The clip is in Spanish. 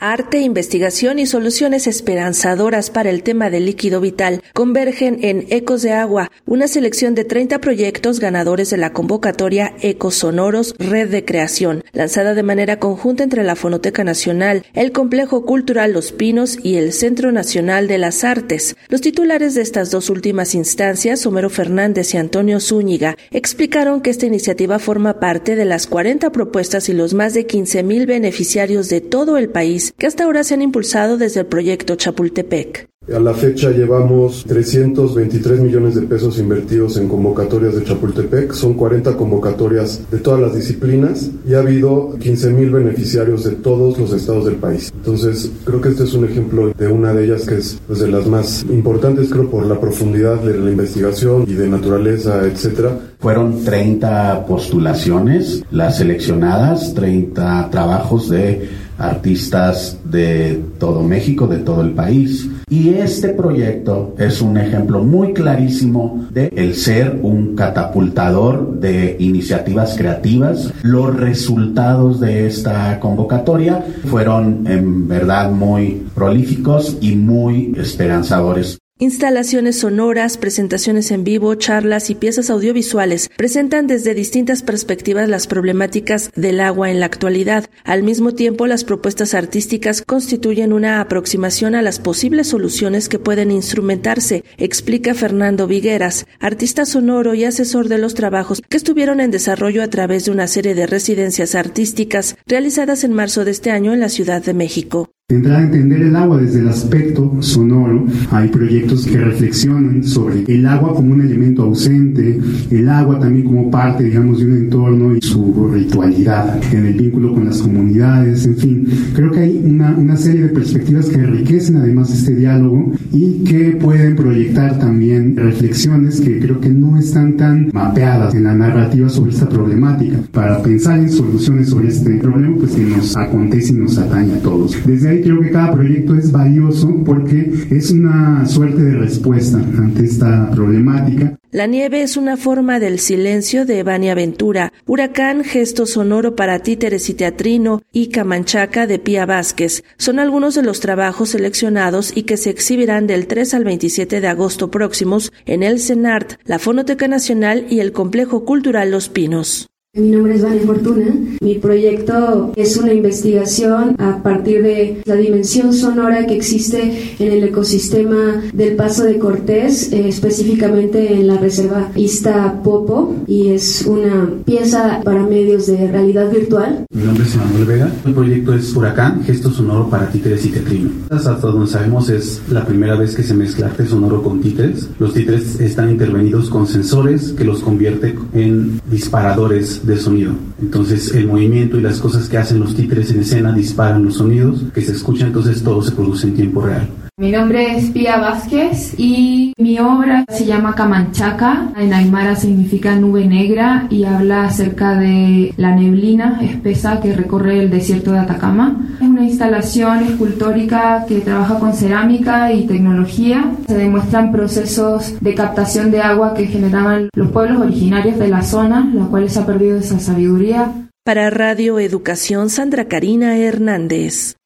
Arte, investigación y soluciones esperanzadoras para el tema del líquido vital convergen en Ecos de Agua, una selección de 30 proyectos ganadores de la convocatoria Ecos Sonoros Red de Creación, lanzada de manera conjunta entre la Fonoteca Nacional, el Complejo Cultural Los Pinos y el Centro Nacional de las Artes. Los titulares de estas dos últimas instancias, Homero Fernández y Antonio Zúñiga, explicaron que esta iniciativa forma parte de las 40 propuestas y los más de 15 mil beneficiarios de todo el país que hasta ahora se han impulsado desde el proyecto Chapultepec. A la fecha llevamos 323 millones de pesos invertidos en convocatorias de Chapultepec. Son 40 convocatorias de todas las disciplinas y ha habido 15 mil beneficiarios de todos los estados del país. Entonces, creo que este es un ejemplo de una de ellas que es pues, de las más importantes, creo, por la profundidad de la investigación y de naturaleza, etcétera. Fueron 30 postulaciones, las seleccionadas, 30 trabajos de artistas de todo México, de todo el país. Y este proyecto es un ejemplo muy clarísimo de el ser un catapultador de iniciativas creativas. Los resultados de esta convocatoria fueron en verdad muy prolíficos y muy esperanzadores. Instalaciones sonoras, presentaciones en vivo, charlas y piezas audiovisuales presentan desde distintas perspectivas las problemáticas del agua en la actualidad. Al mismo tiempo, las propuestas artísticas constituyen una aproximación a las posibles soluciones que pueden instrumentarse, explica Fernando Vigueras, artista sonoro y asesor de los trabajos que estuvieron en desarrollo a través de una serie de residencias artísticas realizadas en marzo de este año en la Ciudad de México. Entrar a entender el agua desde el aspecto sonoro, hay proyectos que reflexionan sobre el agua como un elemento ausente, el agua también como parte, digamos, de un entorno y su ritualidad en el vínculo con las comunidades, en fin. Creo que hay una, una serie de perspectivas que enriquecen además este diálogo y que pueden proyectar también reflexiones que creo que no están tan mapeadas en la narrativa sobre esta problemática. Para pensar en soluciones sobre este problema, pues que nos acontece y nos atañe a todos. Desde ahí creo que cada proyecto es valioso porque es una suerte de respuesta ante esta problemática. La nieve es una forma del silencio de Bani Aventura, Huracán, Gesto Sonoro para Títeres y Teatrino y Camanchaca de Pía Vázquez. Son algunos de los trabajos seleccionados y que se exhibirán del 3 al 27 de agosto próximos en el CENART, la Fonoteca Nacional y el Complejo Cultural Los Pinos. Mi nombre es Vane Fortuna. Mi proyecto es una investigación a partir de la dimensión sonora que existe en el ecosistema del Paso de Cortés, eh, específicamente en la reserva Ista Popo, y es una pieza para medios de realidad virtual. Mi nombre es Manuel Vega. El proyecto es Huracán, gesto sonoro para títeres y tetrino. Hasta donde sabemos es la primera vez que se mezcla arte sonoro con títeres. Los títeres están intervenidos con sensores que los convierte en disparadores de sonido. Entonces el movimiento y las cosas que hacen los títeres en escena disparan los sonidos que se escuchan, entonces todo se produce en tiempo real. Mi nombre es Pía Vázquez y mi obra se llama Camanchaca. En Aymara significa nube negra y habla acerca de la neblina espesa que recorre el desierto de Atacama. Es una instalación escultórica que trabaja con cerámica y tecnología. Se demuestran procesos de captación de agua que generaban los pueblos originarios de la zona, los cuales ha perdido esa sabiduría. Para Radio Educación, Sandra Karina Hernández.